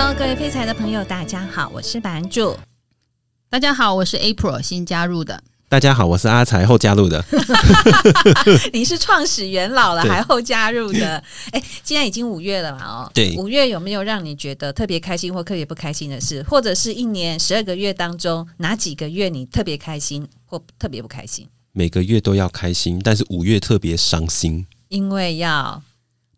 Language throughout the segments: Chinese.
Hello，各位废柴的朋友，大家好，我是版主。大家好，我是 April 新加入的。大家好，我是阿财后加入的。你是创始元老了，还后加入的。哎，既然已经五月了嘛？哦，对，五月有没有让你觉得特别开心或特别不开心的事？或者是一年十二个月当中哪几个月你特别开心或特别不开心？每个月都要开心，但是五月特别伤心，因为要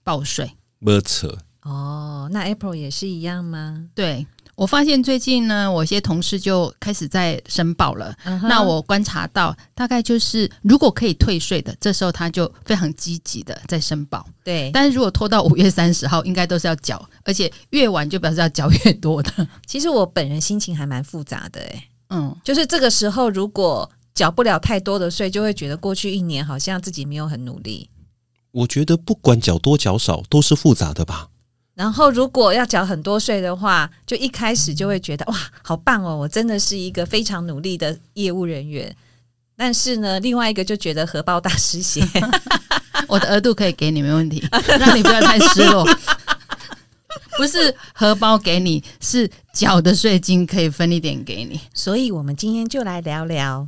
报税。没扯。哦，那 April 也是一样吗？对。我发现最近呢，我一些同事就开始在申报了。Uh huh. 那我观察到，大概就是如果可以退税的，这时候他就非常积极的在申报。对，但是如果拖到五月三十号，应该都是要缴，而且越晚就表示要缴越多的。其实我本人心情还蛮复杂的，哎，嗯，就是这个时候如果缴不了太多的税，就会觉得过去一年好像自己没有很努力。我觉得不管缴多缴少，都是复杂的吧。然后，如果要缴很多税的话，就一开始就会觉得哇，好棒哦！我真的是一个非常努力的业务人员。但是呢，另外一个就觉得荷包大失血。我的额度可以给你，没问题，让你不要太失落。不是荷包给你，是缴的税金可以分一点给你。所以我们今天就来聊聊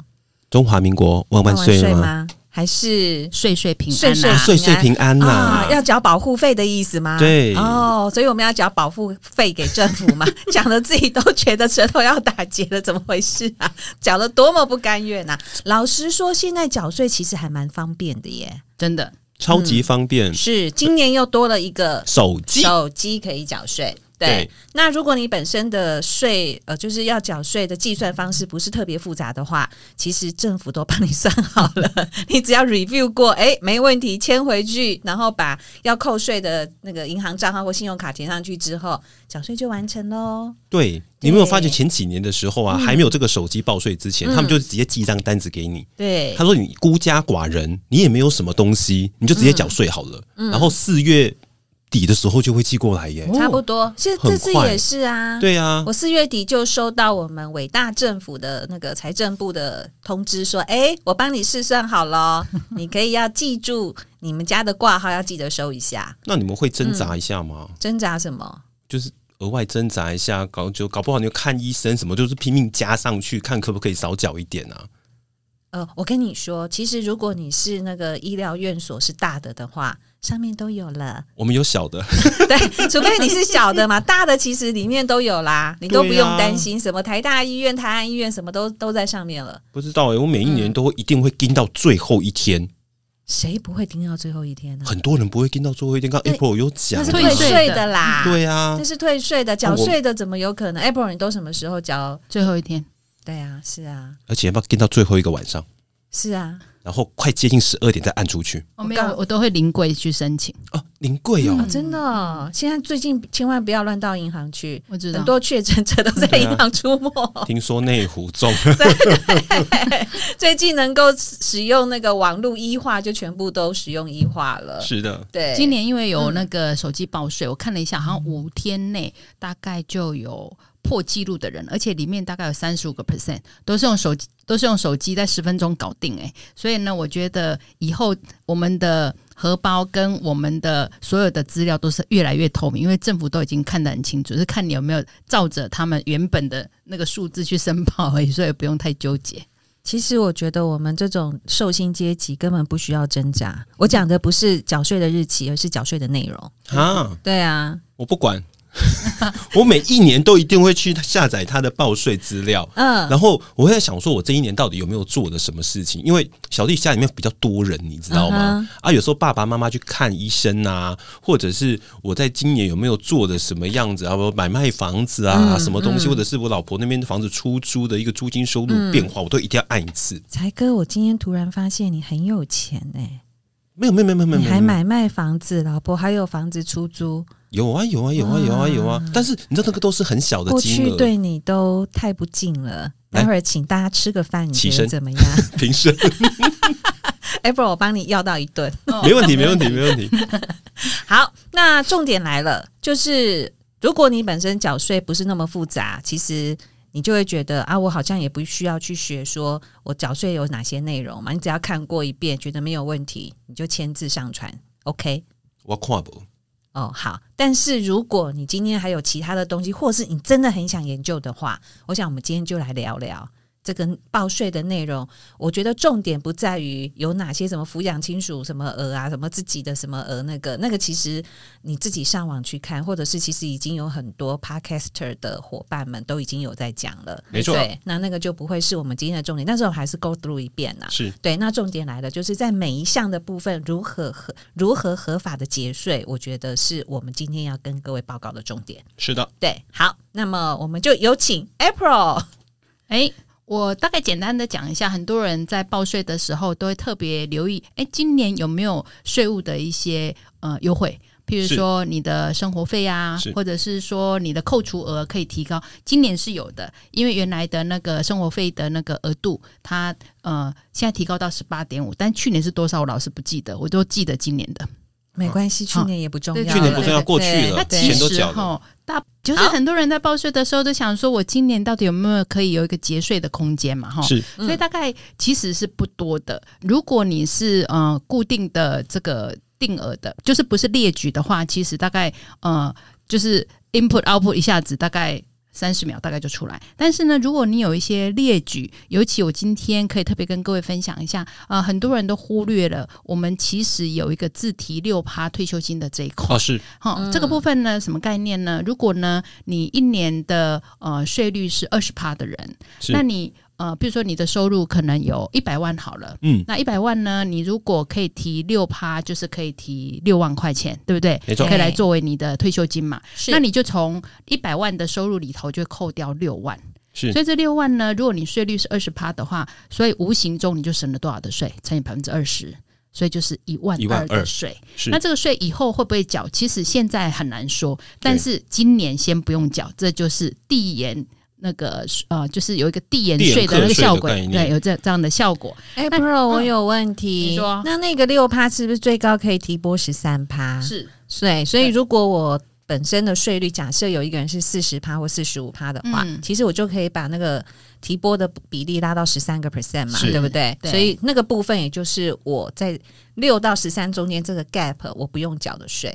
中华民国万万岁吗？还是岁岁平安，岁岁平安呐、啊！要缴保护费的意思吗？对哦，所以我们要缴保护费给政府嘛？讲的自己都觉得舌头要打结了，怎么回事啊？缴了多么不甘愿呐！老实说，现在缴税其实还蛮方便的耶，真的超级方便。嗯、是今年又多了一个手机，手机可以缴税。对，对。那如果你本身的税呃，就是要缴税的计算方式不是特别复杂的话，其实政府都帮你算好了，你只要 review 过，哎，没问题，签回去，然后把要扣税的那个银行账号或信用卡填上去之后，缴税就完成喽。对，你有没有发觉前几年的时候啊，嗯、还没有这个手机报税之前，嗯、他们就直接寄一张单子给你，对，他说你孤家寡人，你也没有什么东西，你就直接缴税好了，嗯、然后四月。底的时候就会寄过来耶，差不多。现在这次也是啊，对啊，我四月底就收到我们伟大政府的那个财政部的通知，说，哎，我帮你试算好了，你可以要记住你们家的挂号，要记得收一下。那你们会挣扎一下吗？嗯、挣扎什么？就是额外挣扎一下，搞就搞不好你就看医生什么，就是拼命加上去，看可不可以少缴一点啊。呃，我跟你说，其实如果你是那个医疗院所是大的的话，上面都有了。我们有小的，对，除非你是小的嘛，大的其实里面都有啦，你都不用担心什么台大医院、台安医院什么都都在上面了。不知道哎、欸，我每一年都会一定会盯到最后一天。谁不会盯到最后一天呢？很多人不会盯到最后一天。刚 April 有讲，那是退税的啦。对啊，那是退税的，缴税的怎么有可能？April 你都什么时候缴最后一天？对啊，是啊，而且要不要盯到最后一个晚上？是啊，然后快接近十二点再按出去。我没有，我都会临柜去申请。哦，临柜哦，嗯、真的、哦。现在最近千万不要乱到银行去，我知道很多确诊者都在银行出没。啊、听说内湖中，对，最近能够使用那个网络医化，就全部都使用医化了。是的，对。今年因为有那个手机报税，嗯、我看了一下，好像五天内大概就有。破纪录的人，而且里面大概有三十五个 percent 都是用手机，都是用手机在十分钟搞定诶，所以呢，我觉得以后我们的荷包跟我们的所有的资料都是越来越透明，因为政府都已经看得很清楚，是看你有没有照着他们原本的那个数字去申报而已，所以不用太纠结。其实我觉得我们这种受薪阶级根本不需要挣扎。我讲的不是缴税的日期，而是缴税的内容啊。对啊，我不管。我每一年都一定会去下载他的报税资料，嗯，然后我会在想说，我这一年到底有没有做的什么事情？因为小弟家里面比较多人，你知道吗？嗯、啊，有时候爸爸妈妈去看医生啊，或者是我在今年有没有做的什么样子啊，我买卖房子啊，嗯、什么东西，或者是我老婆那边的房子出租的一个租金收入变化，嗯、我都一定要按一次。才哥，我今天突然发现你很有钱哎、欸，没有没有没有没有，你还买卖房子，老婆还有房子出租。有啊有啊有啊有啊有啊！但是你知道那个都是很小的金额，过去对你都太不敬了。待会儿请大家吃个饭，你觉得怎么样？平身。哎，不然我帮你要到一顿，没问题没问题没问题。好，那重点来了，就是如果你本身缴税不是那么复杂，其实你就会觉得啊，我好像也不需要去学，说我缴税有哪些内容嘛？你只要看过一遍，觉得没有问题，你就签字上传，OK？我看不。哦，好。但是如果你今天还有其他的东西，或是你真的很想研究的话，我想我们今天就来聊聊。这个报税的内容，我觉得重点不在于有哪些什么抚养亲属什么额啊，什么自己的什么额，那个那个其实你自己上网去看，或者是其实已经有很多 podcaster 的伙伴们都已经有在讲了，没错。对，那那个就不会是我们今天的重点，但是我还是 go through 一遍呐。是对，那重点来了，就是在每一项的部分如何合如何合法的节税，我觉得是我们今天要跟各位报告的重点。是的，对，好，那么我们就有请 April，哎。我大概简单的讲一下，很多人在报税的时候都会特别留意，哎，今年有没有税务的一些呃优惠？譬如说你的生活费啊，或者是说你的扣除额可以提高。今年是有的，因为原来的那个生活费的那个额度，它呃现在提高到十八点五，但去年是多少？我老是不记得，我都记得今年的。没关系，去年也不重要，去年不重要，过去了，钱都缴了。大就是很多人在报税的时候都想说，我今年到底有没有可以有一个节税的空间嘛？哈，是，所以大概其实是不多的。如果你是呃固定的这个定额的，就是不是列举的话，其实大概呃就是 input output 一下子大概。三十秒大概就出来，但是呢，如果你有一些列举，尤其我今天可以特别跟各位分享一下，啊、呃，很多人都忽略了，我们其实有一个自提六趴退休金的这一块。哦，是，好、嗯，这个部分呢，什么概念呢？如果呢，你一年的呃税率是二十趴的人，那你。呃，比如说你的收入可能有一百万好了，嗯，那一百万呢，你如果可以提六趴，就是可以提六万块钱，对不对？没错，可以来作为你的退休金嘛。是，那你就从一百万的收入里头就扣掉六万，是。所以这六万呢，如果你税率是二十趴的话，所以无形中你就省了多少的税？乘以百分之二十，所以就是一万二的税。是，那这个税以后会不会缴？其实现在很难说，但是今年先不用缴，这就是递延。那个呃，就是有一个递延税的那个效果，对，有这这样的效果。哎，April，我有问题。你说，那那个六趴是不是最高可以提拨十三趴？是，对。所以如果我本身的税率假设有一个人是四十趴或四十五趴的话，嗯，其实我就可以把那个提拨的比例拉到十三个 percent 嘛，对不对？对。所以那个部分也就是我在六到十三中间这个 gap 我不用缴的税。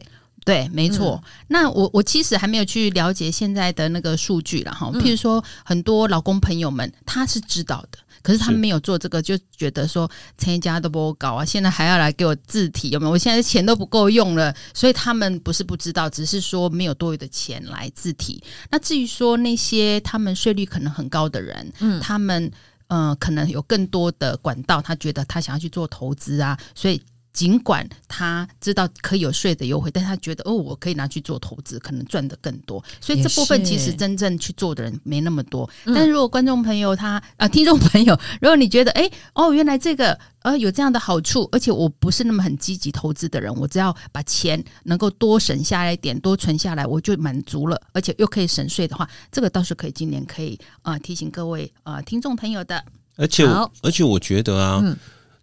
对，没错。嗯、那我我其实还没有去了解现在的那个数据了哈。譬如说，很多老公朋友们他是知道的，可是他们没有做这个，就觉得说成家都不搞啊，现在还要来给我自提，有没有？我现在钱都不够用了，所以他们不是不知道，只是说没有多余的钱来自提。那至于说那些他们税率可能很高的人，嗯，他们呃可能有更多的管道，他觉得他想要去做投资啊，所以。尽管他知道可以有税的优惠，但他觉得哦，我可以拿去做投资，可能赚的更多。所以这部分其实真正去做的人没那么多。但是如果观众朋友他啊，听众朋友，如果你觉得哎哦，原来这个呃有这样的好处，而且我不是那么很积极投资的人，我只要把钱能够多省下来一点，多存下来，我就满足了，而且又可以省税的话，这个倒是可以今年可以啊、呃、提醒各位啊、呃、听众朋友的。而且而且我觉得啊。嗯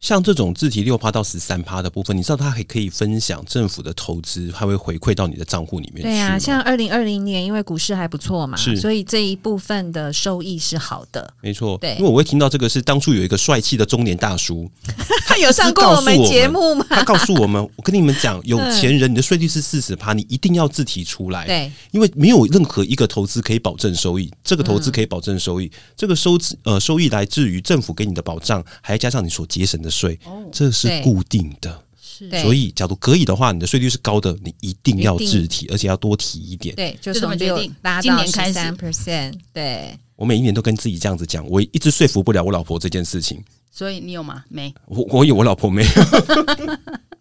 像这种自提六趴到十三趴的部分，你知道它还可以分享政府的投资，还会回馈到你的账户里面。对啊，像二零二零年，因为股市还不错嘛，是，所以这一部分的收益是好的。没错，对，因为我会听到这个是当初有一个帅气的中年大叔，他有上过我们节目吗？他告诉我们，我跟你们讲，有钱人你的税率是四十趴，你一定要自提出来。对，因为没有任何一个投资可以保证收益，这个投资可以保证收益，嗯、这个收呃收益来自于政府给你的保障，还要加上你所节省的税。哦，这。是固定的，是，所以假如可以的话，你的税率是高的，你一定要自提，而且要多提一点。对，就这么决定，今年开三 percent。对，我每一年都跟自己这样子讲，我一直说服不了我老婆这件事情。所以你有吗？没，我 我有，我老婆没有。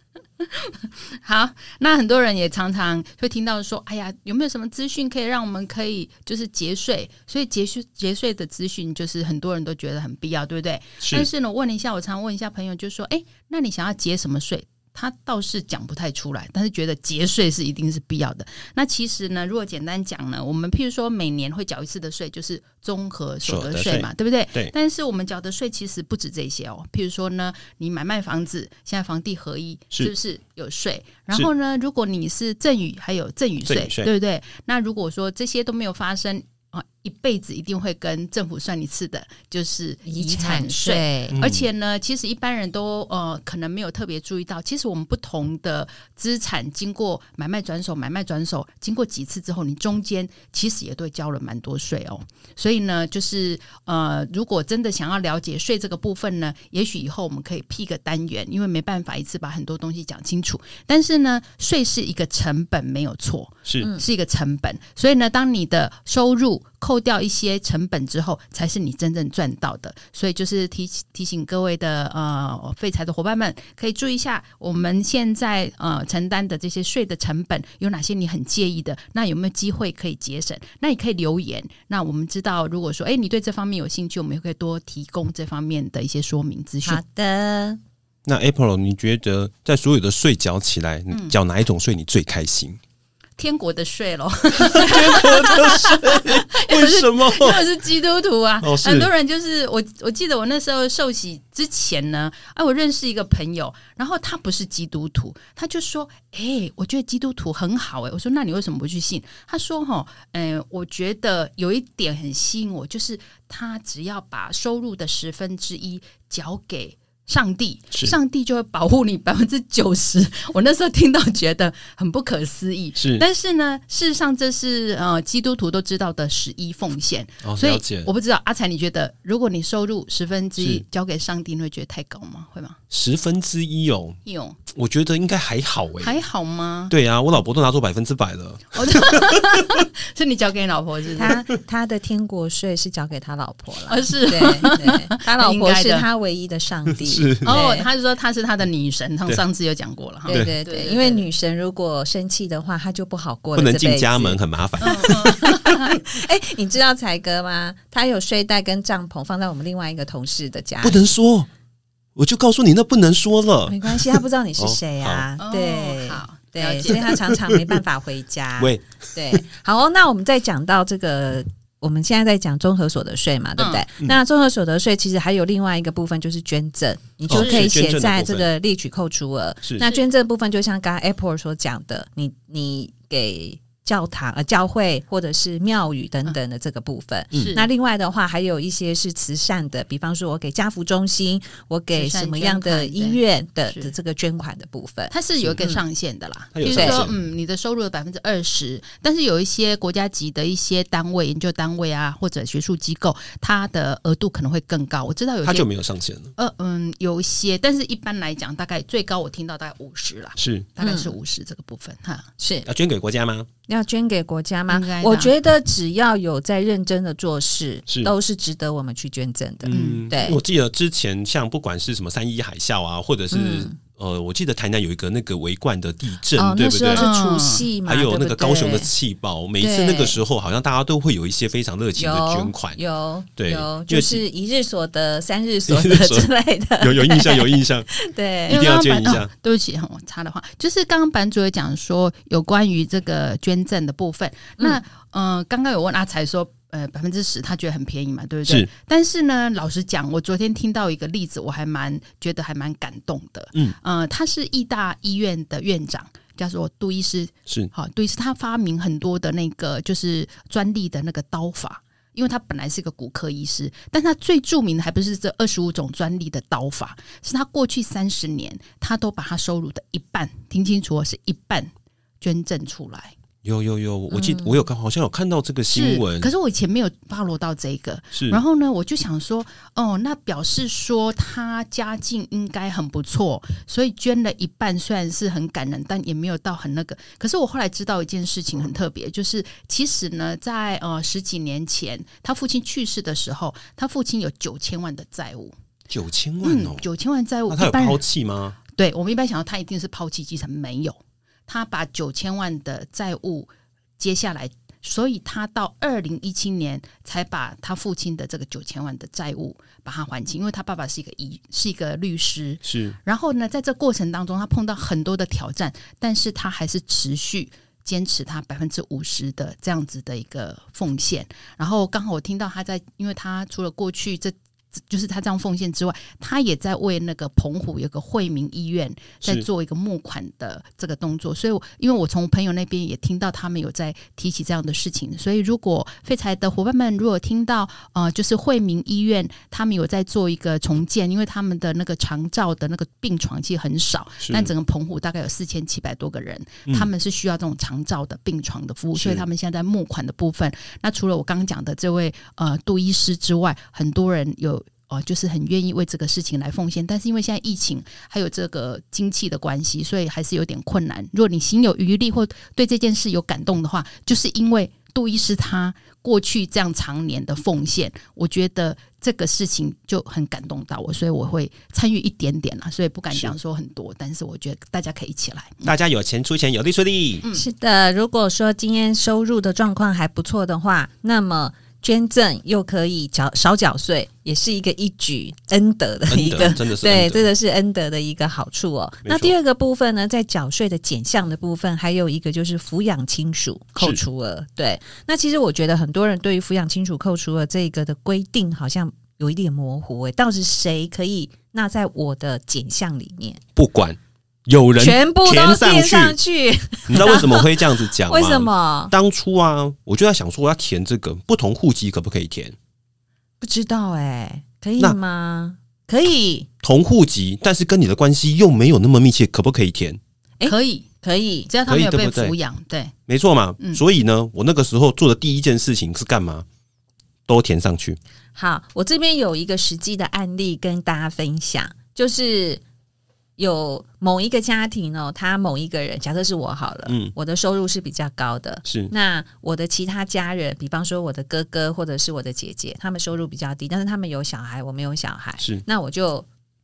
好，那很多人也常常会听到说：“哎呀，有没有什么资讯可以让我们可以就是节税？”所以节税节税的资讯就是很多人都觉得很必要，对不对？是。但是呢，我问一下，我常问一下朋友，就说：“哎，那你想要节什么税？”他倒是讲不太出来，但是觉得节税是一定是必要的。那其实呢，如果简单讲呢，我们譬如说每年会缴一次的税，就是综合所得税嘛，对不对？对。但是我们缴的税其实不止这些哦。譬如说呢，你买卖房子，现在房地合一是不是有税？然后呢，如果你是赠与，还有赠与税，对不对？那如果说这些都没有发生。啊，一辈子一定会跟政府算一次的，就是遗产税。而且呢，其实一般人都呃可能没有特别注意到，其实我们不同的资产经过买卖转手、买卖转手，经过几次之后，你中间其实也都交了蛮多税哦。所以呢，就是呃，如果真的想要了解税这个部分呢，也许以后我们可以辟个单元，因为没办法一次把很多东西讲清楚。但是呢，税是一个成本，没有错，是是一个成本。所以呢，当你的收入扣掉一些成本之后，才是你真正赚到的。所以就是提提醒各位的呃废柴的伙伴们，可以注意一下我们现在呃承担的这些税的成本有哪些你很介意的，那有没有机会可以节省？那你可以留言。那我们知道，如果说哎你对这方面有兴趣，我们也可以多提供这方面的一些说明资讯。好的。那 April，你觉得在所有的税缴起来，缴哪一种税你最开心？嗯天国的税喽，天国的税，为什么？因为我是基督徒啊，哦、很多人就是我。我记得我那时候受洗之前呢，哎，我认识一个朋友，然后他不是基督徒，他就说：“哎、欸，我觉得基督徒很好。”哎，我说：“那你为什么不去信？”他说：“哈，嗯，我觉得有一点很吸引我，就是他只要把收入的十分之一缴给。”上帝，上帝就会保护你百分之九十。我那时候听到觉得很不可思议，是。但是呢，事实上这是呃基督徒都知道的十一奉献。哦，所以我不知道阿才，你觉得如果你收入十分之一交给上帝，你会觉得太高吗？会吗？十分之一哦，有，我觉得应该还好诶，还好吗？对啊，我老婆都拿出百分之百了。是你交给你老婆是不是？他他的天国税是交给他老婆了，而是对，对，他老婆是他唯一的上帝。是哦，他就说他是他的女神，他们上次有讲过了哈。对对对，因为女神如果生气的话，他就不好过，不能进家门，很麻烦。哎，你知道才哥吗？他有睡袋跟帐篷放在我们另外一个同事的家，不能说，我就告诉你，那不能说了。没关系，他不知道你是谁啊。对，好，对，所以他常常没办法回家。喂，对，好，哦那我们再讲到这个。我们现在在讲综合所得税嘛，对不对？嗯、那综合所得税其实还有另外一个部分，就是捐赠，你就可以写在这个列举扣除额。那捐赠部分就像刚刚 Apple 所讲的，你你给。教堂、呃，教会或者是庙宇等等的这个部分。嗯，那另外的话，还有一些是慈善的，比方说我给家福中心，我给什么样的医院的的这个捐款的部分，它是有一个上限的啦。比如说，嗯，你的收入的百分之二十，但是有一些国家级的一些单位、研究单位啊，或者学术机构，它的额度可能会更高。我知道有些它就没有上限了。呃嗯，有一些，但是一般来讲，大概最高我听到大概五十啦，是大概是五十这个部分哈。是要捐给国家吗？要捐给国家吗？我觉得只要有在认真的做事，是都是值得我们去捐赠的。嗯，对。我记得之前像不管是什么三一海啸啊，或者是。嗯呃，我记得台南有一个那个围冠的地震，哦、对不对？是除夕嘛，还有那个高雄的气爆，每一次那个时候，好像大家都会有一些非常热情的捐款，有对，有就是一日所得、三日所得之类的，有有印象，有印象，对，一定要捐一下。哦、对不起，我插的话，就是刚刚版主也讲说有关于这个捐赠的部分，那嗯、呃，刚刚有问阿才说。呃，百分之十，他觉得很便宜嘛，对不对？是。但是呢，老实讲，我昨天听到一个例子，我还蛮觉得还蛮感动的。嗯，呃，他是义大医院的院长，叫做杜医师。是，好，杜医师他发明很多的那个就是专利的那个刀法，因为他本来是个骨科医师，但他最著名的还不是这二十五种专利的刀法，是他过去三十年，他都把他收入的一半，听清楚，是一半捐赠出来。有有有，我记得我有看，好像有看到这个新闻。可是我以前没有 follow 到这个。是，然后呢，我就想说，哦，那表示说他家境应该很不错，所以捐了一半，虽然是很感人，但也没有到很那个。可是我后来知道一件事情很特别，就是其实呢，在呃十几年前，他父亲去世的时候，他父亲有九千万的债务。九千万哦，九千万债务，那他有抛弃吗？对，我们一般想到他一定是抛弃继承，没有。他把九千万的债务接下来，所以他到二零一七年才把他父亲的这个九千万的债务把它还清，因为他爸爸是一个医，是一个律师。是，然后呢，在这过程当中，他碰到很多的挑战，但是他还是持续坚持他百分之五十的这样子的一个奉献。然后刚好我听到他在，因为他除了过去这就是他这样奉献之外，他也在为那个澎湖有个惠民医院在做一个募款的这个动作。所以，因为我从朋友那边也听到他们有在提起这样的事情，所以如果废柴的伙伴们如果听到呃，就是惠民医院他们有在做一个重建，因为他们的那个长照的那个病床其实很少，但整个澎湖大概有四千七百多个人，他们是需要这种长照的病床的服务，所以他们现在在募款的部分。那除了我刚刚讲的这位呃杜医师之外，很多人有哦、呃，就是很愿意为这个事情来奉献。但是因为现在疫情还有这个经济的关系，所以还是有点困难。如果你心有余力或对这件事有感动的话，就是因为杜医师他过去这样常年的奉献，我觉得这个事情就很感动到我，所以我会参与一点点啦。所以不敢讲说很多，但是我觉得大家可以一起来，大家有钱出钱，有力出力。嗯，是的，如果说今天收入的状况还不错的话，那么。捐赠又可以缴少缴税，也是一个一举恩德的一个，真的是对，这个是恩德的一个好处哦。那第二个部分呢，在缴税的减项的部分，还有一个就是抚养亲属扣除额。对，那其实我觉得很多人对于抚养亲属扣除额这个的规定好像有一点模糊诶，到底谁可以纳在我的减项里面？不管。有人全部都填上去，你知道为什么会这样子讲吗？为什么？当初啊，我就在想说，我要填这个不同户籍可不可以填？不知道哎、欸，可以吗？可以，同户籍，但是跟你的关系又没有那么密切，可不可以填？欸、可以，可以，只要他没有被抚养，对，对，没错嘛。嗯、所以呢，我那个时候做的第一件事情是干嘛？都填上去。好，我这边有一个实际的案例跟大家分享，就是。有某一个家庭哦，他某一个人，假设是我好了，嗯，我的收入是比较高的，是那我的其他家人，比方说我的哥哥或者是我的姐姐，他们收入比较低，但是他们有小孩，我没有小孩，是那我就。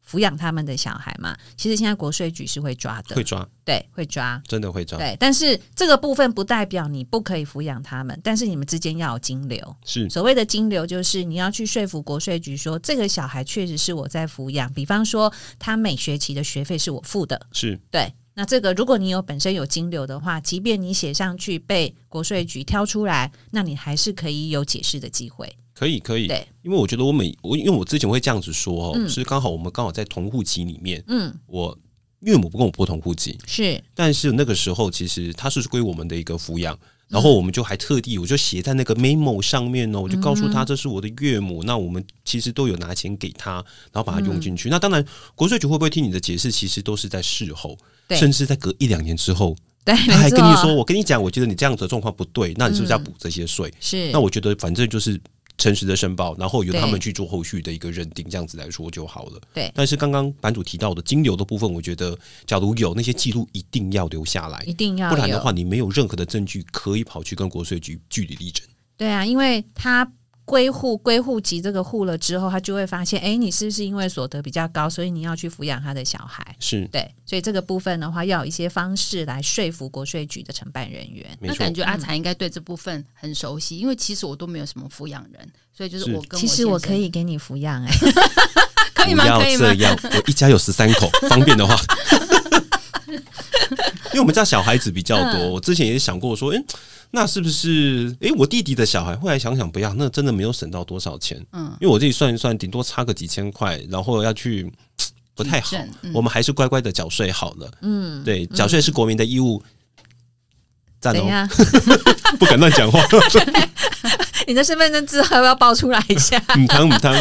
抚养他们的小孩嘛，其实现在国税局是会抓的，会抓，对，会抓，真的会抓，对。但是这个部分不代表你不可以抚养他们，但是你们之间要有金流。是所谓的金流，就是你要去说服国税局说，这个小孩确实是我在抚养。比方说，他每学期的学费是我付的，是对。那这个如果你有本身有金流的话，即便你写上去被国税局挑出来，那你还是可以有解释的机会。可以可以，对，因为我觉得我每我因为我之前会这样子说哦，嗯、是刚好我们刚好在同户籍里面，嗯，我岳母不跟我不同户籍，是，但是那个时候其实他是归我们的一个抚养，然后我们就还特地我就写在那个 memo 上面呢，我就告诉他这是我的岳母，嗯、那我们其实都有拿钱给他，然后把它用进去。嗯、那当然国税局会不会听你的解释，其实都是在事后，对。甚至在隔一两年之后，对，他还跟你说，我跟你讲，我觉得你这样子的状况不对，那你是不是要补这些税？是，那我觉得反正就是。诚实的申报，然后由他们去做后续的一个认定，这样子来说就好了。对，但是刚刚版主提到的金流的部分，我觉得假如有那些记录，一定要留下来，一定要，不然的话，你没有任何的证据可以跑去跟国税局据理力争。对啊，因为他。归户归户籍这个户了之后，他就会发现，哎，你是不是因为所得比较高，所以你要去抚养他的小孩？是对，所以这个部分的话，要有一些方式来说服国税局的承办人员。那感觉阿才应该对这部分很熟悉，因为其实我都没有什么抚养人，所以就是我跟我其实我可以给你抚养，哎，可以吗？不要这样，我一家有十三口，方便的话。因为我们家小孩子比较多，我之前也想过说，哎，那是不是？哎，我弟弟的小孩，后来想想不要，那真的没有省到多少钱。嗯，因为我自己算一算，顶多差个几千块，然后要去不太好。我们还是乖乖的缴税好了。嗯，对，缴税是国民的义务。赞哦，不敢乱讲话。你的身份证字号要不要报出来一下？母汤母汤。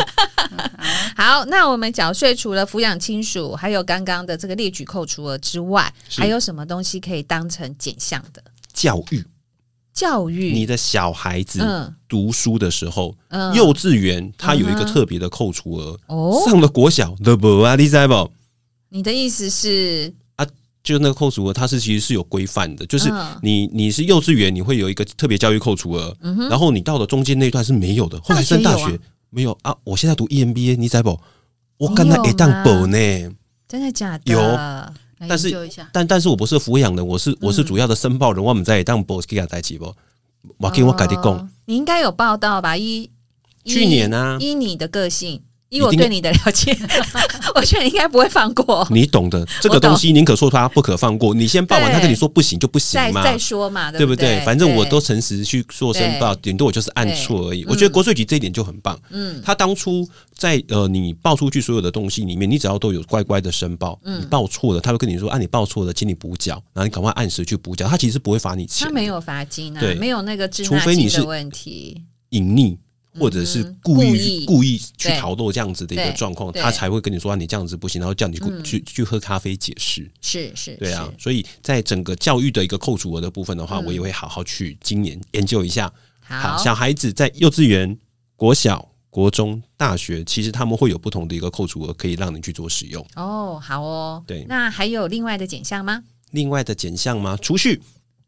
好，那我们缴税除了抚养亲属，还有刚刚的这个列举扣除额之外，是。还有什么东西可以当成减项的？教育，教育，你的小孩子读书的时候，嗯、幼稚园它有一个特别的扣除额。哦、嗯，上了国小的不啊，你知不？你的意思是？啊，就那个扣除额，它是其实是有规范的，就是你你是幼稚园，你会有一个特别教育扣除额，嗯、然后你到了中间那段是没有的，后来升大学。没有啊！我现在读 EMBA，你在不？我刚才也当补呢，真的假的？有，但是但但是我不是抚养人，我是我是主要的申报人，我们在当补给他代起不？我跟我改的讲，你应该有报道吧？一去年啊，依你的个性，以我对你的了解，我觉得你应该不会放过。你懂的，这个东西宁可说他不可放过。你先报完，他跟你说不行就不行嘛，再说嘛，对不对？反正我都诚实去做申报，顶多我就是按错而已。我觉得国税局这一点就很棒。嗯，他当初在呃你报出去所有的东西里面，你只要都有乖乖的申报，你报错了，他会跟你说啊，你报错了，请你补缴，然后你赶快按时去补缴。他其实不会罚你钱，他没有罚金啊，对，没有那个滞纳金的问题，隐匿。或者是故意故意去逃漏这样子的一个状况，他才会跟你说你这样子不行，然后叫你去去喝咖啡解释。是是，对啊。所以在整个教育的一个扣除额的部分的话，我也会好好去今年研究一下。好，小孩子在幼稚园、国小、国中、大学，其实他们会有不同的一个扣除额，可以让你去做使用。哦，好哦。对，那还有另外的减项吗？另外的减项吗？储蓄，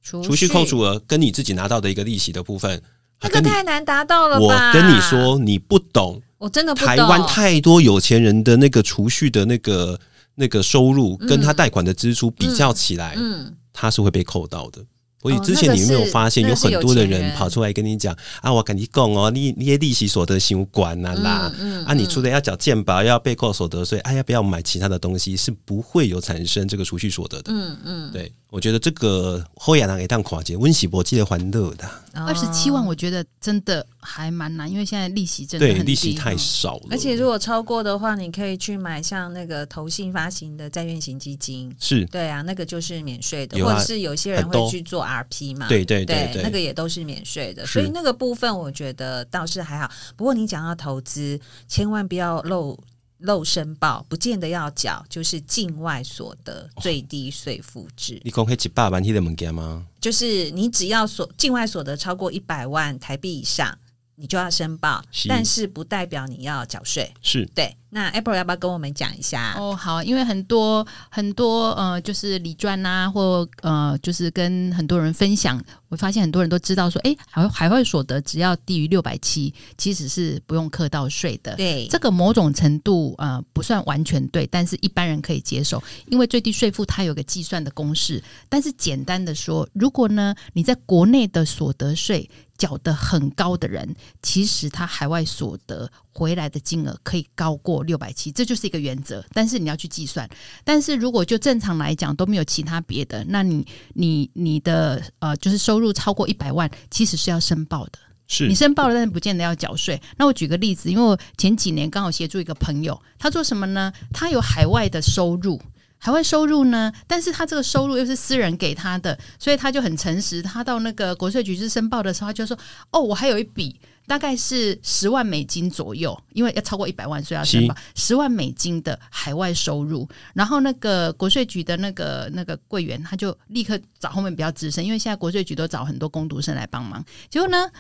储蓄扣除额跟你自己拿到的一个利息的部分。那个太难达到了吧？我跟你说，你不懂，我真的不懂。台湾太多有钱人的那个储蓄的那个那个收入，跟他贷款的支出比较起来，嗯，他是会被扣到的。所以之前你有没有发现，有很多的人跑出来跟你讲啊，我跟你讲哦，你你利息所得相关呐啦，啊，你除了要缴健保，要被扣所得税，哎，要不要买其他的东西，是不会有产生这个储蓄所得的。嗯嗯，对。我觉得这个后亚人一旦垮节，温喜博记得还乐的二十七万，我觉得真的还蛮难，因为现在利息真的很低，对，利息太少了。而且如果超过的话，你可以去买像那个投信发行的债券型基金，是对啊，那个就是免税的，或者是有些人会去做 RP 嘛，对对对对，那个也都是免税的，所以那个部分我觉得倒是还好。不过你讲到投资，千万不要漏。漏申报不见得要缴，就是境外所得最低税负制。哦、你讲起几百万，你的物件吗？就是你只要所境外所得超过一百万台币以上，你就要申报，是但是不代表你要缴税。是对。那 April 要不要跟我们讲一下？哦，好，因为很多很多呃，就是理专啊，或呃，就是跟很多人分享，我发现很多人都知道说，哎，海海外所得只要低于六百七，其实是不用课到税的。对，这个某种程度呃不算完全对，但是一般人可以接受，因为最低税负它有个计算的公式。但是简单的说，如果呢你在国内的所得税缴得很高的人，其实他海外所得回来的金额可以高过。六百七，这就是一个原则，但是你要去计算。但是如果就正常来讲都没有其他别的，那你你你的呃，就是收入超过一百万，其实是要申报的。是你申报了，但是不见得要缴税。那我举个例子，因为我前几年刚好协助一个朋友，他做什么呢？他有海外的收入，海外收入呢，但是他这个收入又是私人给他的，所以他就很诚实。他到那个国税局去申报的时候，他就说：“哦，我还有一笔。”大概是十万美金左右，因为要超过一百万，所以要申报十万美金的海外收入。然后那个国税局的那个那个柜员，他就立刻找后面比较资深，因为现在国税局都找很多工读生来帮忙。结果呢，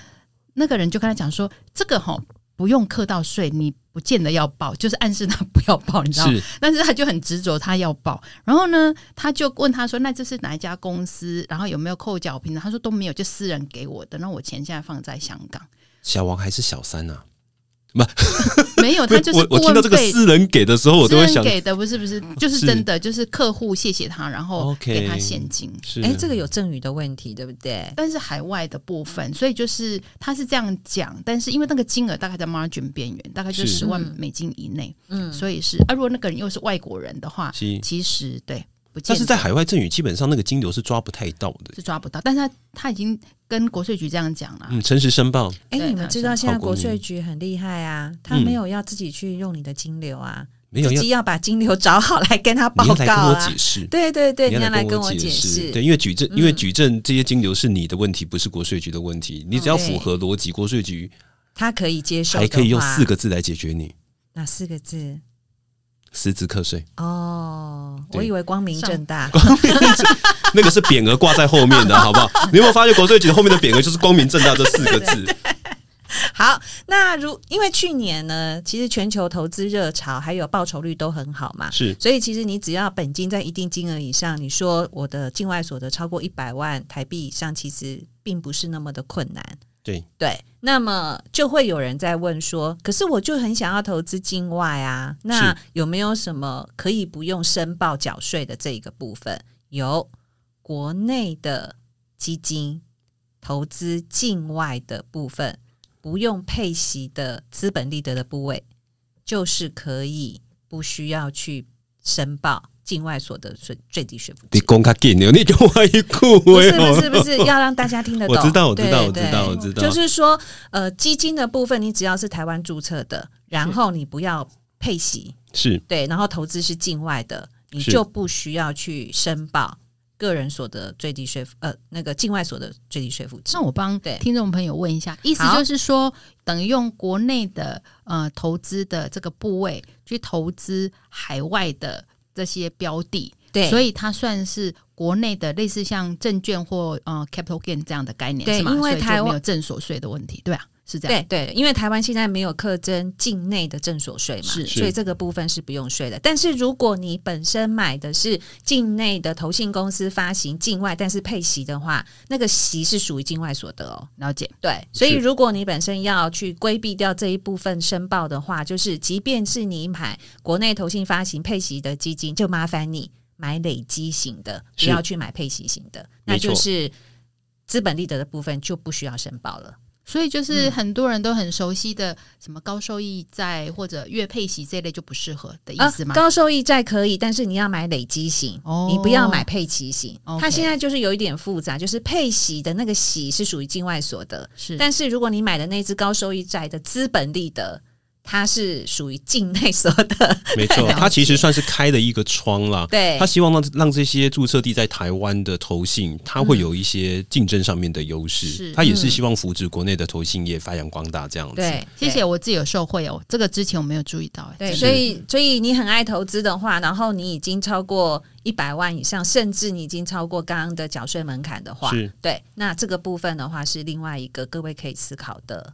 那个人就跟他讲说：“这个齁不用课到税，你不见得要报，就是暗示他不要报，你知道吗？”是但是他就很执着，他要报。然后呢，他就问他说：“那这是哪一家公司？然后有没有扣缴凭证？”他说：“都没有，就私人给我的。那我钱现在放在香港。”小王还是小三呐？不，没有，他 就是我。我听到这个私人给的时候，我都会想给的不是不是，就是真的，就是客户谢谢他，然后给他现金。哎，这个有赠与的问题，对不对？但是海外的部分，所以就是他是这样讲，但是因为那个金额大概在 margin 边缘，大概就十万美金以内，嗯，所以是啊，如果那个人又是外国人的话，其实对。但是在海外赠与，基本上那个金流是抓不太到的，是抓不到。但是他他已经跟国税局这样讲了，嗯，诚实申报。哎，你们知道现在国税局很厉害啊，他没有要自己去用你的金流啊，没有，自己要把金流找好来跟他报告啊。你要来跟我解释，对对对，你要来跟我解释。对，因为举证，因为举证这些金流是你的问题，不是国税局的问题。你只要符合逻辑，国税局他可以接受，还可以用四个字来解决你。哪四个字？实质课税哦，我以为光明正大，光明正 那个是匾额挂在后面的，好不好？你有没有发现国税局后面的匾额就是光明正大这四个字？好，那如因为去年呢，其实全球投资热潮还有报酬率都很好嘛，是，所以其实你只要本金在一定金额以上，你说我的境外所得超过一百万台币以上，其实并不是那么的困难。对对，那么就会有人在问说：“可是我就很想要投资境外啊，那有没有什么可以不用申报缴税的这一个部分？有国内的基金投资境外的部分，不用配息的资本利得的部位，就是可以不需要去申报境外所得税最低税负。你公开给你，你给我一库。不是不是不是，要让大家听得懂。我知道我知道我知道我知道。就是说，呃，基金的部分，你只要是台湾注册的，然后你不要配息，是对，然后投资是境外的，你就不需要去申报。个人所得最低税负，呃，那个境外所得最低税负。那我帮听众朋友问一下，意思就是说，等于用国内的呃投资的这个部位去投资海外的这些标的，对，所以它算是国内的类似像证券或呃 capital gain 这样的概念，对，是吗？因为台湾没有证所税的问题，对啊。是这样，对对，因为台湾现在没有课征境内的正所税嘛，是，所以这个部分是不用税的。但是如果你本身买的是境内的投信公司发行境外，但是配息的话，那个息是属于境外所得哦。了解，对，所以如果你本身要去规避掉这一部分申报的话，就是即便是你买国内投信发行配息的基金，就麻烦你买累积型的，不要去买配息型的，那就是资本利得的部分就不需要申报了。所以就是很多人都很熟悉的什么高收益债或者月配息这类就不适合的意思吗？啊、高收益债可以，但是你要买累积型，哦、你不要买配息型。它现在就是有一点复杂，就是配息的那个息是属于境外所得，是。但是如果你买的那只高收益债的资本利得。它是属于境内所得，没错，它其实算是开了一个窗啦。对，他希望让让这些注册地在台湾的投信，它会有一些竞争上面的优势。是，他也是希望扶持国内的投信业发扬光大这样子。对，谢谢，我自己有受惠哦。这个之前我没有注意到。对，所以所以你很爱投资的话，然后你已经超过一百万以上，甚至你已经超过刚刚的缴税门槛的话，是对，那这个部分的话是另外一个各位可以思考的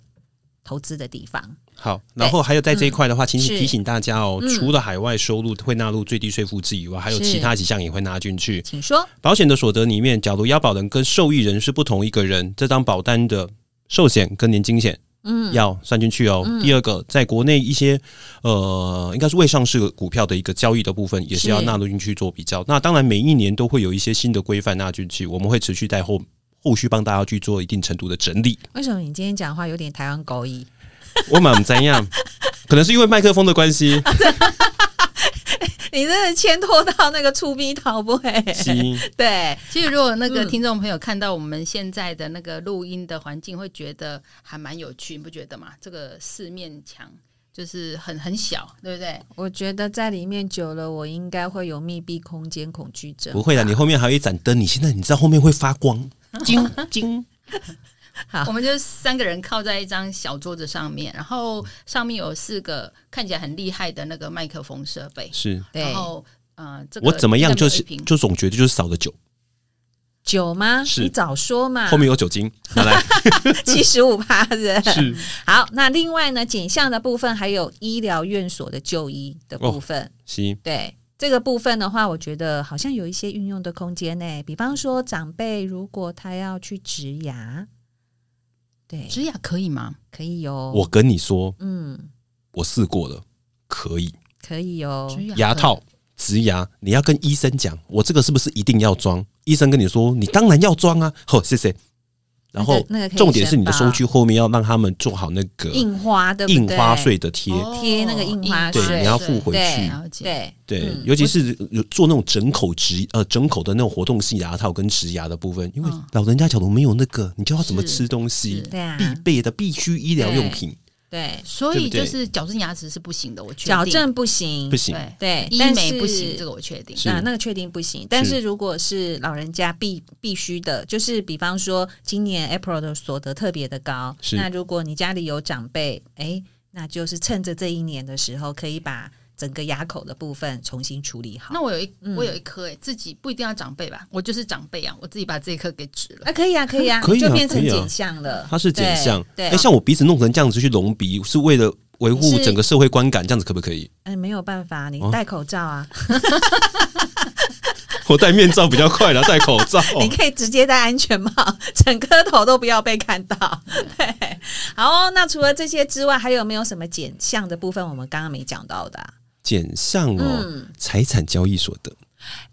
投资的地方。好，然后还有在这一块的话，请你、嗯、提醒大家哦，嗯、除了海外收入会纳入最低税负制以外，还有其他几项也会纳进去。请说，保险的所得里面，假如要保人跟受益人是不同一个人，这张保单的寿险跟年金险，嗯，要算进去哦。嗯、第二个，在国内一些呃，应该是未上市股票的一个交易的部分，也是要纳入进去做比较。那当然，每一年都会有一些新的规范纳进去，我们会持续在后后续帮大家去做一定程度的整理。为什么你今天讲话有点台湾狗语？我蛮怎样，可能是因为麦克风的关系。你真的牵拖到那个出逼逃不会？是对，其实如果那个听众朋友看到我们现在的那个录音的环境，会觉得还蛮有趣，你不觉得吗？这个四面墙就是很很小，对不对？我觉得在里面久了，我应该会有密闭空间恐惧症。不会的，你后面还有一盏灯，你现在你知道后面会发光，晶晶。好，我们就三个人靠在一张小桌子上面，然后上面有四个看起来很厉害的那个麦克风设备。是，然后呃，这个、我怎么样就是就总觉得就是少了酒，酒吗？是你早说嘛。后面有酒精，拿来 七十五趴的。是。好，那另外呢，减项的部分还有医疗院所的就医的部分。哦、是。对这个部分的话，我觉得好像有一些运用的空间呢。比方说，长辈如果他要去植牙。对，植牙可以吗？可以哟。我跟你说，嗯，我试过了，可以，可以哟。牙套、植牙，你要跟医生讲，我这个是不是一定要装？医生跟你说，你当然要装啊。好，谢谢。然后，重点是你的收据后面要让他们做好那个印花的印花税的贴贴那个印花税，对，你要付回去。对对，尤其是有做那种整口植呃整口的那种活动性牙套跟植牙的部分，因为老人家假如没有那个，你就要怎么吃东西？对啊，必备的必须医疗用品。对，所以就是矫正牙齿是不行的，我确定。矫正不行，不行，对，医美不行，这个我确定。那那个确定不行。但是如果是老人家必必须的，就是比方说今年 April 的所得特别的高，那如果你家里有长辈，哎，那就是趁着这一年的时候，可以把。整个牙口的部分重新处理好。那我有一我有一颗哎，自己不一定要长辈吧，我就是长辈啊，我自己把这一颗给植了。啊，可以啊，可以啊，可以就变成减项了。它是减项。对，哎，像我鼻子弄成这样子去隆鼻，是为了维护整个社会观感，这样子可不可以？哎，没有办法，你戴口罩啊。我戴面罩比较快了，戴口罩。你可以直接戴安全帽，整颗头都不要被看到。对，好，那除了这些之外，还有没有什么减项的部分？我们刚刚没讲到的。减上哦，财产交易所得，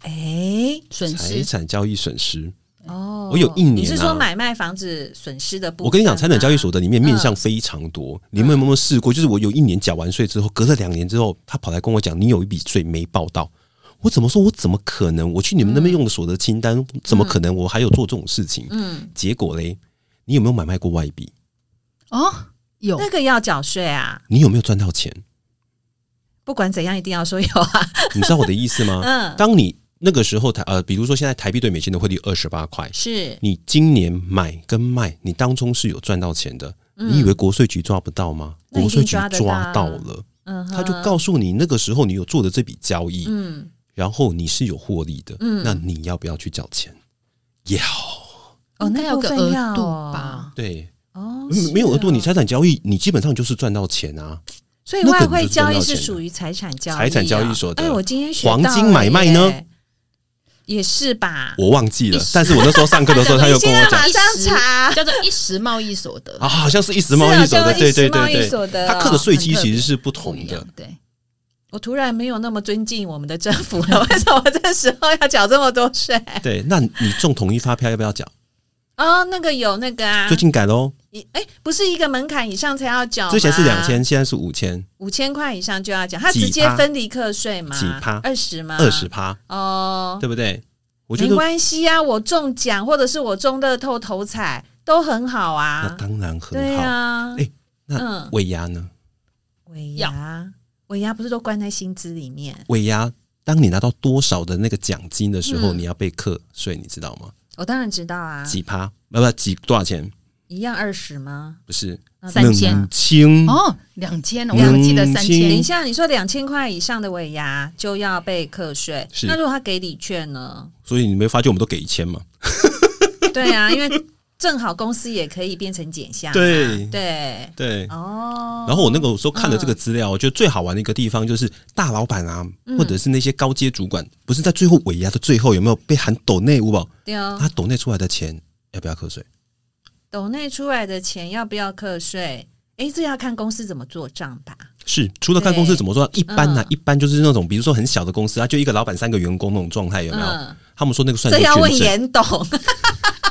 哎，损失，财产交易损失，哦，我有一年、啊，你是说买卖房子损失的部分？我跟你讲，财产交易所得里面面向非常多，嗯、你们有没有试过？就是我有一年缴完税之后，隔了两年之后，他跑来跟我讲，你有一笔税没报到。我怎么说？我怎么可能？我去你们那边用的所得清单，嗯、怎么可能？我还有做这种事情？嗯，结果嘞，你有没有买卖过外币？哦，有，那个要缴税啊。你有没有赚到钱？不管怎样，一定要说有啊。你知道我的意思吗？嗯，当你。那个时候台呃，比如说现在台币对美金的汇率二十八块，是你今年买跟卖，你当中是有赚到钱的。嗯、你以为国税局抓不到吗？国税局抓到了，嗯，他就告诉你那个时候你有做的这笔交易，嗯，然后你是有获利的，嗯，那你要不要去缴钱？要哦，那要个额度吧？对哦，没有额度，你财产交易你基本上就是赚到钱啊。所以外汇交易是属于财产交易、啊，财产交易所的。哎，我今天学黄金买卖呢？也是吧，我忘记了。但是我那时候上课的时候，他又跟我讲，马上查叫做一时贸易所得啊，好像是一时贸易所得，对对对对，他课的税基其实是不同的。对，我突然没有那么尊敬我们的政府了，为什么这时候要缴这么多税？对，那你中统一发票要不要缴？哦，那个有那个啊，最近改喽。哎，不是一个门槛以上才要缴，之前是两千，现在是五千，五千块以上就要缴，它直接分离课税嘛？几趴？二十吗？二十趴哦，对不对？我觉得没关系啊，我中奖或者是我中乐透头彩都很好啊，那当然很好。对啊，哎，那尾牙呢？尾牙，尾牙不是都关在薪资里面？尾牙，当你拿到多少的那个奖金的时候，你要被课税，你知道吗？我当然知道啊，几趴？不不，几多少钱？一样二十吗？不是，三千清哦，两千，我还记得三千。等一下，你说两千块以上的尾牙就要被课税，那如果他给礼券呢？所以你没发觉我们都给一千吗？对啊，因为正好公司也可以变成减项。对对对哦。然后我那个时候看了这个资料，我觉得最好玩的一个地方就是大老板啊，或者是那些高阶主管，不是在最后尾牙的最后有没有被喊抖内五宝？对哦，他抖内出来的钱要不要课税？抖内出来的钱要不要课税？哎，这要看公司怎么做账吧。是，除了看公司怎么做，一般呢，一般就是那种，比如说很小的公司啊，就一个老板三个员工那种状态，有没有？他们说那个算是。这要问严董。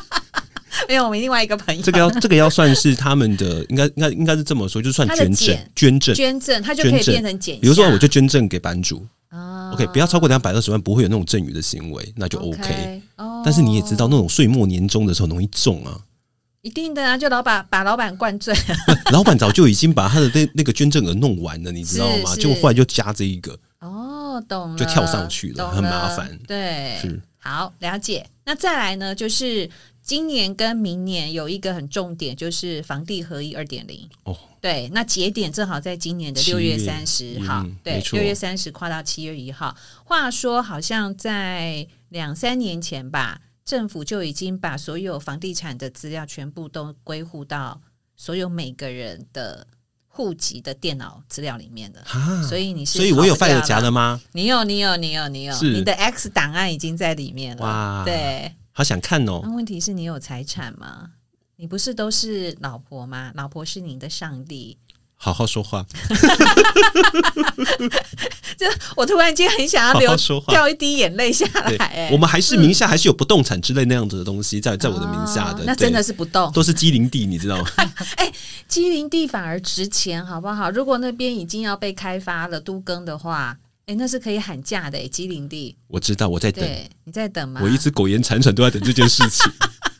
没有，我们另外一个朋友。这个要这个要算是他们的，应该应该应该是这么说，就算捐赠，捐赠，捐赠，他就可以变成减。比如说，我就捐赠给版主。OK，不要超过两百二十万，不会有那种赠与的行为，那就 OK。但是你也知道，那种岁末年终的时候容易中啊。一定的啊，就老板把老板灌醉了。老板早就已经把他的那那个捐赠额弄完了，你知道吗？结果后来就加这一个。哦，懂了，就跳上去了，很麻烦。对，是好了解。那再来呢，就是今年跟明年有一个很重点，就是房地合一二点零。哦，对，那节点正好在今年的六月三十号。对，六月三十跨到七月一号。话说，好像在两三年前吧。政府就已经把所有房地产的资料全部都归户到所有每个人的户籍的电脑资料里面的，啊、所以你是，所以我有 file 夹了吗？你有，你有，你有，你有，你的 X 档案已经在里面了。哇，对，好想看哦。那问题是你有财产吗？你不是都是老婆吗？老婆是你的上帝。好好说话，就我突然间很想要流掉一滴眼泪下来。哎，我们还是名下还是有不动产之类那样子的东西在在我的名下的，那真的是不动，都是畸零地，你知道吗？哎，畸零地反而值钱，好不好？如果那边已经要被开发了都更的话，哎，那是可以喊价的。机灵地，我知道我在等，你在等吗？我一直苟延残喘都在等这件事情。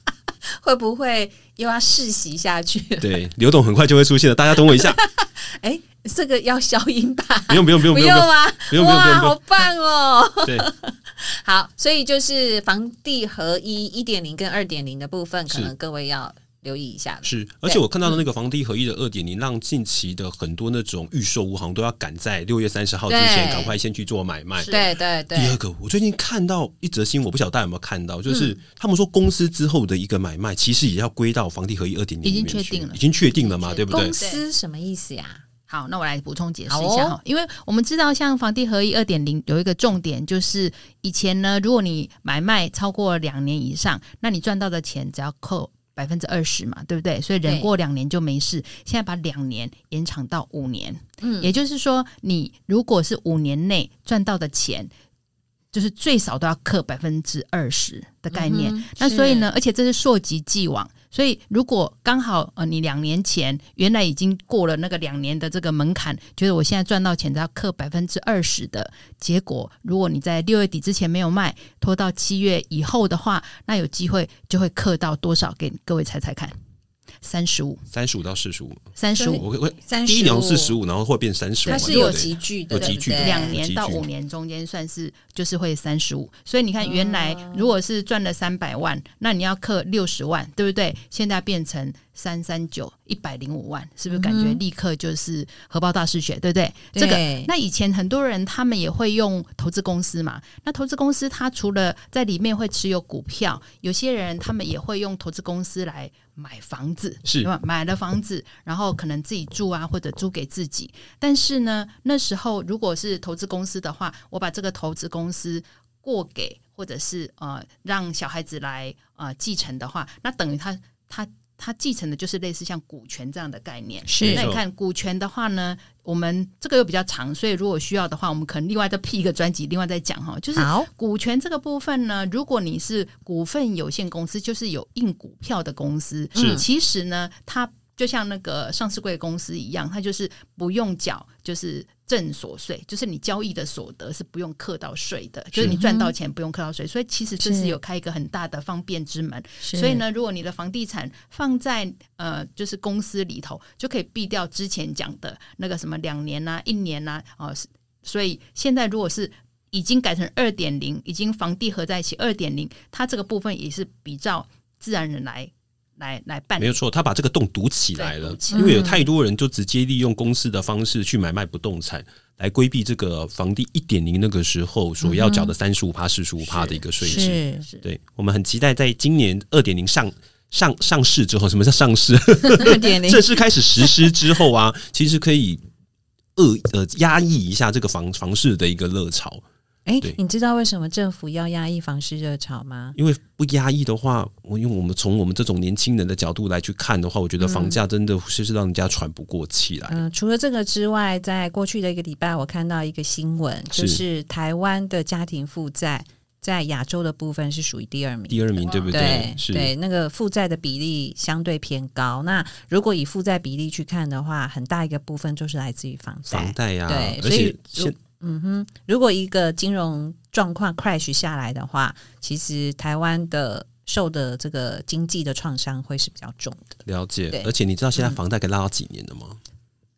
会不会又要世袭下去？对，刘董很快就会出现了，大家等我一下。哎，这个要消音吧？不用不用不用不用啊？不用不用不用，好棒哦！对，好，所以就是房地合一一点零跟二点零的部分，可能各位要。留意一下是，而且我看到的那个房地合一的二点零，让近期的很多那种预售屋行都要赶在六月三十号之前，赶快先去做买卖。对对对。第二个，我最近看到一则新闻，我不晓得大家有没有看到，就是他们说公司之后的一个买卖，其实也要归到房地合一二点零，已经确定了，已经确定了嘛，对不对？公司什么意思呀？好，那我来补充解释一下哈，因为我们知道，像房地合一二点零有一个重点，就是以前呢，如果你买卖超过两年以上，那你赚到的钱只要扣。百分之二十嘛，对不对？所以忍过两年就没事。现在把两年延长到五年，嗯，也就是说，你如果是五年内赚到的钱，就是最少都要克百分之二十的概念。嗯、那所以呢，而且这是溯及既往。所以，如果刚好呃，你两年前原来已经过了那个两年的这个门槛，觉得我现在赚到钱都要扣百分之二十的结果，如果你在六月底之前没有卖，拖到七月以后的话，那有机会就会扣到多少？给各位猜猜看。三十五，三十五到四十五，三十五，我我第一年四十五，然后会变三十五，它是有集聚的，两年到五年中间算是就是会三十五，所以你看原来如果是赚了三百万，那你要克六十万，对不对？现在变成三三九一百零五万，是不是感觉立刻就是荷包大失血，对不对？这个那以前很多人他们也会用投资公司嘛，那投资公司它除了在里面会持有股票，有些人他们也会用投资公司来。买房子是吧？买了房子，然后可能自己住啊，或者租给自己。但是呢，那时候如果是投资公司的话，我把这个投资公司过给，或者是呃让小孩子来呃继承的话，那等于他他。他继承的就是类似像股权这样的概念。是，那你看股权的话呢，我们这个又比较长，所以如果需要的话，我们可能另外再辟一个专辑，另外再讲哈。就是股权这个部分呢，如果你是股份有限公司，就是有印股票的公司，是其实呢，它。就像那个上市贵公司一样，它就是不用缴，就是正所税，就是你交易的所得是不用课到税的，就是你赚到钱不用课到税，所以其实这是有开一个很大的方便之门。所以呢，如果你的房地产放在呃就是公司里头，就可以避掉之前讲的那个什么两年啊、一年啊，哦，所以现在如果是已经改成二点零，已经房地合在一起二点零，它这个部分也是比照自然人来。来来办，没有错，他把这个洞堵起来了，因为有太多人就直接利用公司的方式去买卖不动产，来规避这个房地一点零那个时候所要缴的三十五趴、四十五趴的一个税制。是，对，我们很期待在今年二点零上上上市之后，什么叫上市？二点零 正式开始实施之后啊，其实可以遏呃压抑一下这个房房市的一个热潮。哎，你知道为什么政府要压抑房市热潮吗？因为不压抑的话，我用我们从我们这种年轻人的角度来去看的话，我觉得房价真的是是让人家喘不过气来。嗯、呃，除了这个之外，在过去的一个礼拜，我看到一个新闻，就是台湾的家庭负债在亚洲的部分是属于第二名，第二名对不对？对，是对，那个负债的比例相对偏高。那如果以负债比例去看的话，很大一个部分就是来自于房贷，房贷呀、啊，对，而且现嗯哼，如果一个金融状况 crash 下来的话，其实台湾的受的这个经济的创伤会是比较重的。了解，而且你知道现在房贷可以拉到几年的吗？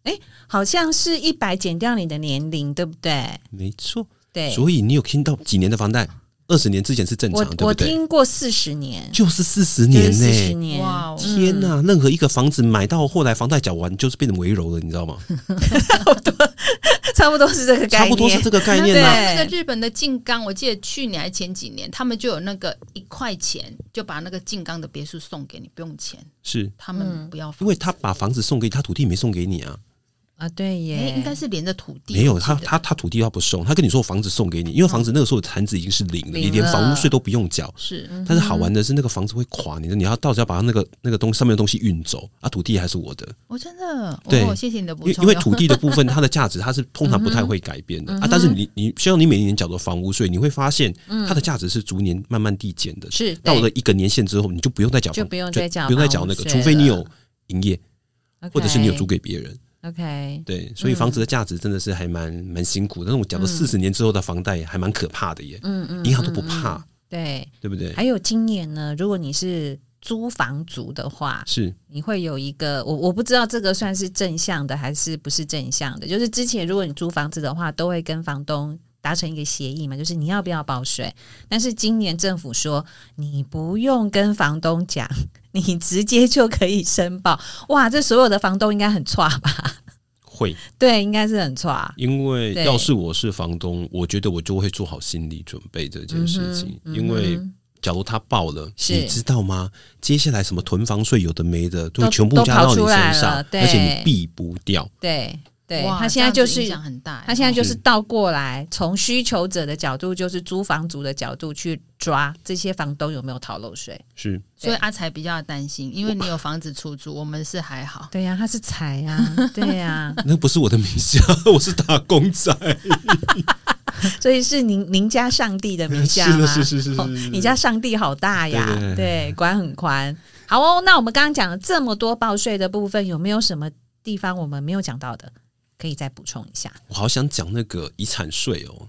哎、嗯，好像是一百减掉你的年龄，对不对？没错，对。所以你有听到几年的房贷？二十年之前是正常，我对不对？我听过四十年，就是四十年呢、欸。四十年，哇！天哪，任何一个房子买到后来房贷缴完，就是变得微柔了，你知道吗？差不多，是这个概念，差不多是这个概念、啊。那那个日本的静冈，我记得去年还前几年，他们就有那个一块钱就把那个静冈的别墅送给你，不用钱。是他们不要，因为他把房子送给你，他土地没送给你啊。啊，对耶，欸、应该是连着土地。没有，他他他土地他不送，他跟你说房子送给你，因为房子那个时候产值已经是零了，你连房屋税都不用缴。是，但是好玩的是那个房子会垮，你你要到时要把它那个那个东上面的东西运走啊，土地还是我的。我、哦、真的，对，哦、谢谢你的补充。因为土地的部分，它的价值它是通常不太会改变的、嗯、啊，但是你你需要你每一年缴的房屋税，你会发现它的价值是逐年慢慢递减的。是到了一个年限之后，你就不用再缴，就不用再缴，不用再缴那个，除非你有营业，或者是你有租给别人。OK，对，所以房子的价值真的是还蛮蛮辛苦的。但是我讲到四十年之后的房贷还蛮可怕的耶，嗯嗯，银行都不怕，对，对不对？还有今年呢，如果你是租房族的话，是你会有一个我我不知道这个算是正向的还是不是正向的，就是之前如果你租房子的话，都会跟房东达成一个协议嘛，就是你要不要报税。但是今年政府说你不用跟房东讲。你直接就可以申报哇！这所有的房东应该很差吧？会，对，应该是很差。因为要是我是房东，我觉得我就会做好心理准备这件事情。嗯嗯、因为假如他报了，你知道吗？接下来什么囤房税有的没的，都全部加到你身上，而且你避不掉。对。对，他现在就是影响很大。他现在就是倒过来，从需求者的角度，就是租房族的角度去抓这些房东有没有逃漏税。是，所以阿才比较担心，因为你有房子出租，我们是还好。对呀、啊，他是财呀、啊，对呀、啊。那不是我的名下，我是打工仔。所以是您您家上帝的名下吗？是是是是，哦，你家上帝好大呀，对，对，对，管很宽。好哦，那我们刚刚讲了这么多报税的部分，有没有什么地方我们没有讲到的，可以再补充一下？我好想讲那个遗产税哦，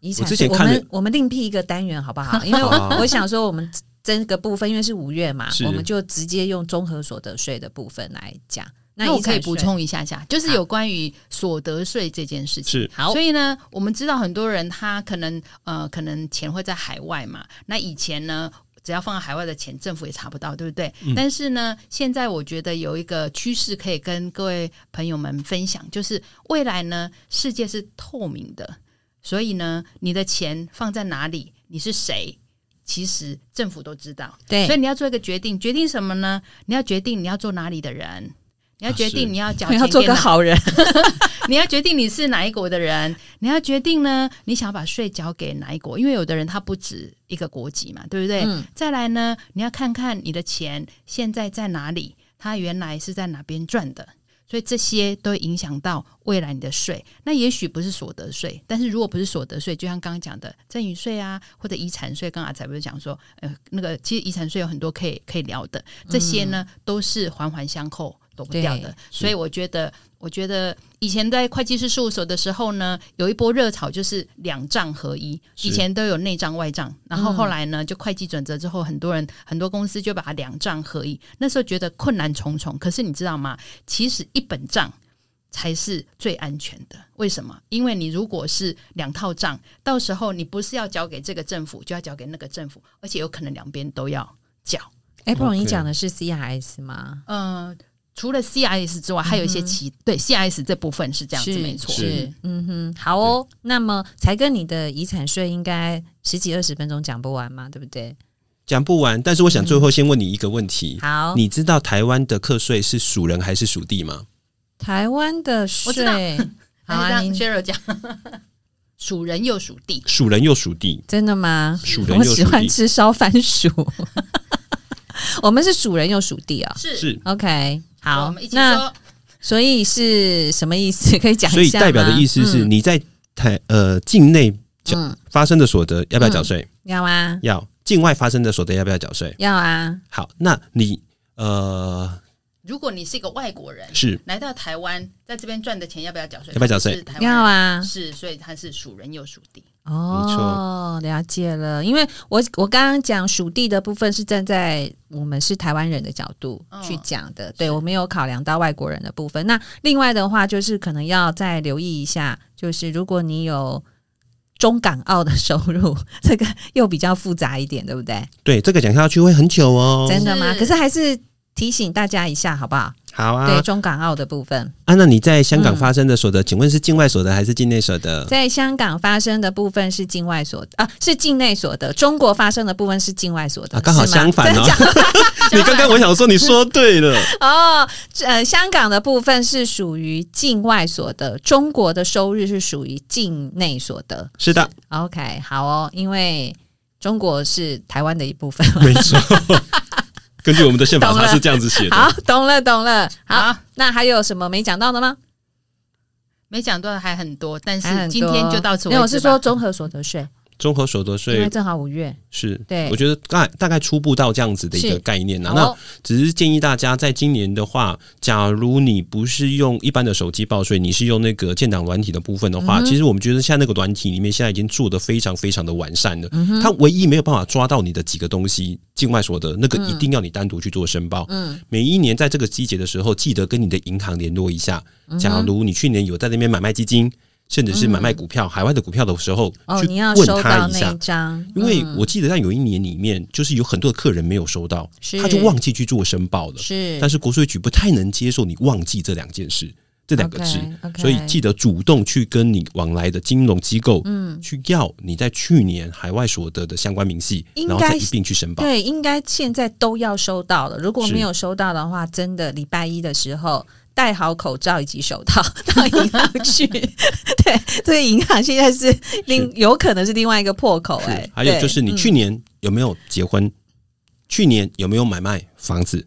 遗产税，我，我们我们另辟一个单元好不好？因为我，我想说我们这个部分，因为是五月嘛，我们就直接用综合所得税的部分来讲。那我可以补充一下下，就是有关于所得税这件事情。好，所以呢，我们知道很多人他可能呃，可能钱会在海外嘛。那以前呢，只要放在海外的钱，政府也查不到，对不对？嗯。但是呢，现在我觉得有一个趋势可以跟各位朋友们分享，就是未来呢，世界是透明的，所以呢，你的钱放在哪里，你是谁，其实政府都知道。对，所以你要做一个决定，决定什么呢？你要决定你要做哪里的人。你要决定你要缴钱，你要 做个好人。你要决定你是哪一国的人，你要决定呢，你想要把税缴给哪一国？因为有的人他不止一个国籍嘛，对不对？嗯。再来呢，你要看看你的钱现在在哪里，他原来是在哪边赚的，所以这些都影响到未来你的税。那也许不是所得税，但是如果不是所得税，就像刚刚讲的赠与税啊，或者遗产税，刚才不是讲说，呃，那个其实遗产税有很多可以可以聊的，这些呢都是环环相扣。躲不掉的，所以我觉得，我觉得以前在会计师事务所的时候呢，有一波热潮就是两账合一，以前都有内账外账，然后后来呢，就会计准则之后，很多人很多公司就把它两账合一，那时候觉得困难重重。可是你知道吗？其实一本账才是最安全的。为什么？因为你如果是两套账，到时候你不是要交给这个政府，就要交给那个政府，而且有可能两边都要缴。哎，不容易讲的是 CIS 吗？嗯、呃。除了 CIS 之外，还有一些其、嗯、对 CIS 这部分是这样子，没错。是，嗯哼，好哦。那么才跟你的遗产税应该十几二十分钟讲不完嘛，对不对？讲不完，但是我想最后先问你一个问题。嗯、好，你知道台湾的课税是属人还是属地吗？台湾的税。好啊，您接着讲。属人又属地，属人又属地，真的吗？属人又属地。我喜欢吃烧番薯。我们是属人又属地啊、哦，是是 OK。好，那所以是什么意思？可以讲一下？所以代表的意思是你在台呃境内缴发生的所得要不要缴税？要啊，要。境外发生的所得要不要缴税？要啊。好，那你呃，如果你是一个外国人，是来到台湾，在这边赚的钱要不要缴税？要不要缴税？要啊。是，所以他是属人又属地。哦，了解了。因为我我刚刚讲属地的部分是站在我们是台湾人的角度去讲的，哦、对我没有考量到外国人的部分。那另外的话，就是可能要再留意一下，就是如果你有中港澳的收入，这个又比较复杂一点，对不对？对，这个讲下去会很久哦。真的吗？可是还是提醒大家一下，好不好？好啊，对中港澳的部分啊，那你在香港发生的所得，嗯、请问是境外所得还是境内所得？在香港发生的部分是境外所得啊，是境内所得。中国发生的部分是境外所得，啊、刚好相反哦。你刚刚我想说你说对了哦，呃，香港的部分是属于境外所得，中国的收入是属于境内所得。是的是，OK，好哦，因为中国是台湾的一部分，没错。根据我们的宪法，它是这样子写的。好，懂了，懂了。好，那还有什么没讲到的吗？没讲到的还很多，但是今天就到此为止。没有，我是说综合所得税。综合所得税，因为正好五月，是对，我觉得大大概初步到这样子的一个概念啊。那只是建议大家，在今年的话，假如你不是用一般的手机报税，你是用那个建档软体的部分的话，嗯、其实我们觉得现在那个软体里面现在已经做得非常非常的完善了。嗯、它唯一没有办法抓到你的几个东西，境外所得那个一定要你单独去做申报。嗯，每一年在这个季节的时候，记得跟你的银行联络一下。假如你去年有在那边买卖基金。甚至是买卖股票、嗯、海外的股票的时候，去问他一下，因为我记得在有一年里面，就是有很多的客人没有收到，他就忘记去做申报了。是，但是国税局不太能接受你忘记这两件事，这两个字，okay, okay 所以记得主动去跟你往来的金融机构，嗯，去要你在去年海外所得的相关明细，然后再一并去申报。对，应该现在都要收到了。如果没有收到的话，真的礼拜一的时候。戴好口罩以及手套到银行去，对，这个银行现在是另是有可能是另外一个破口哎、欸。还有就是你去年有没有结婚？嗯、去年有没有买卖房子？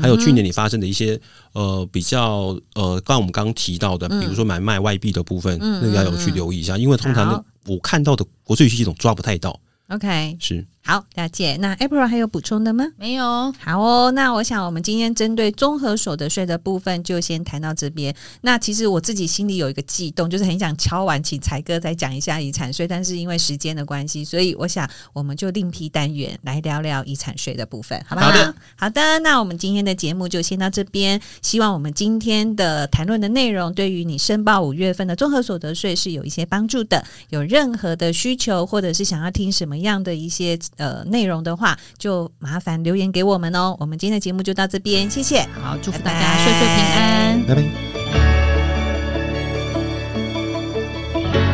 还有去年你发生的一些呃比较呃，刚刚我们刚刚提到的，比如说买卖外币的部分，嗯、那个要有去留意一下，因为通常我看到的国税系统抓不太到。OK，是。好，了解。那 April 还有补充的吗？没有。好哦，那我想我们今天针对综合所得税的部分就先谈到这边。那其实我自己心里有一个悸动，就是很想敲完请才哥再讲一下遗产税，但是因为时间的关系，所以我想我们就另辟单元来聊聊遗产税的部分，好不好？好的，好的。那我们今天的节目就先到这边。希望我们今天的谈论的内容对于你申报五月份的综合所得税是有一些帮助的。有任何的需求，或者是想要听什么样的一些呃内容的。话，就麻烦留言给我们哦。我们今天的节目就到这边，谢谢。好，祝福大家岁岁平安，拜拜。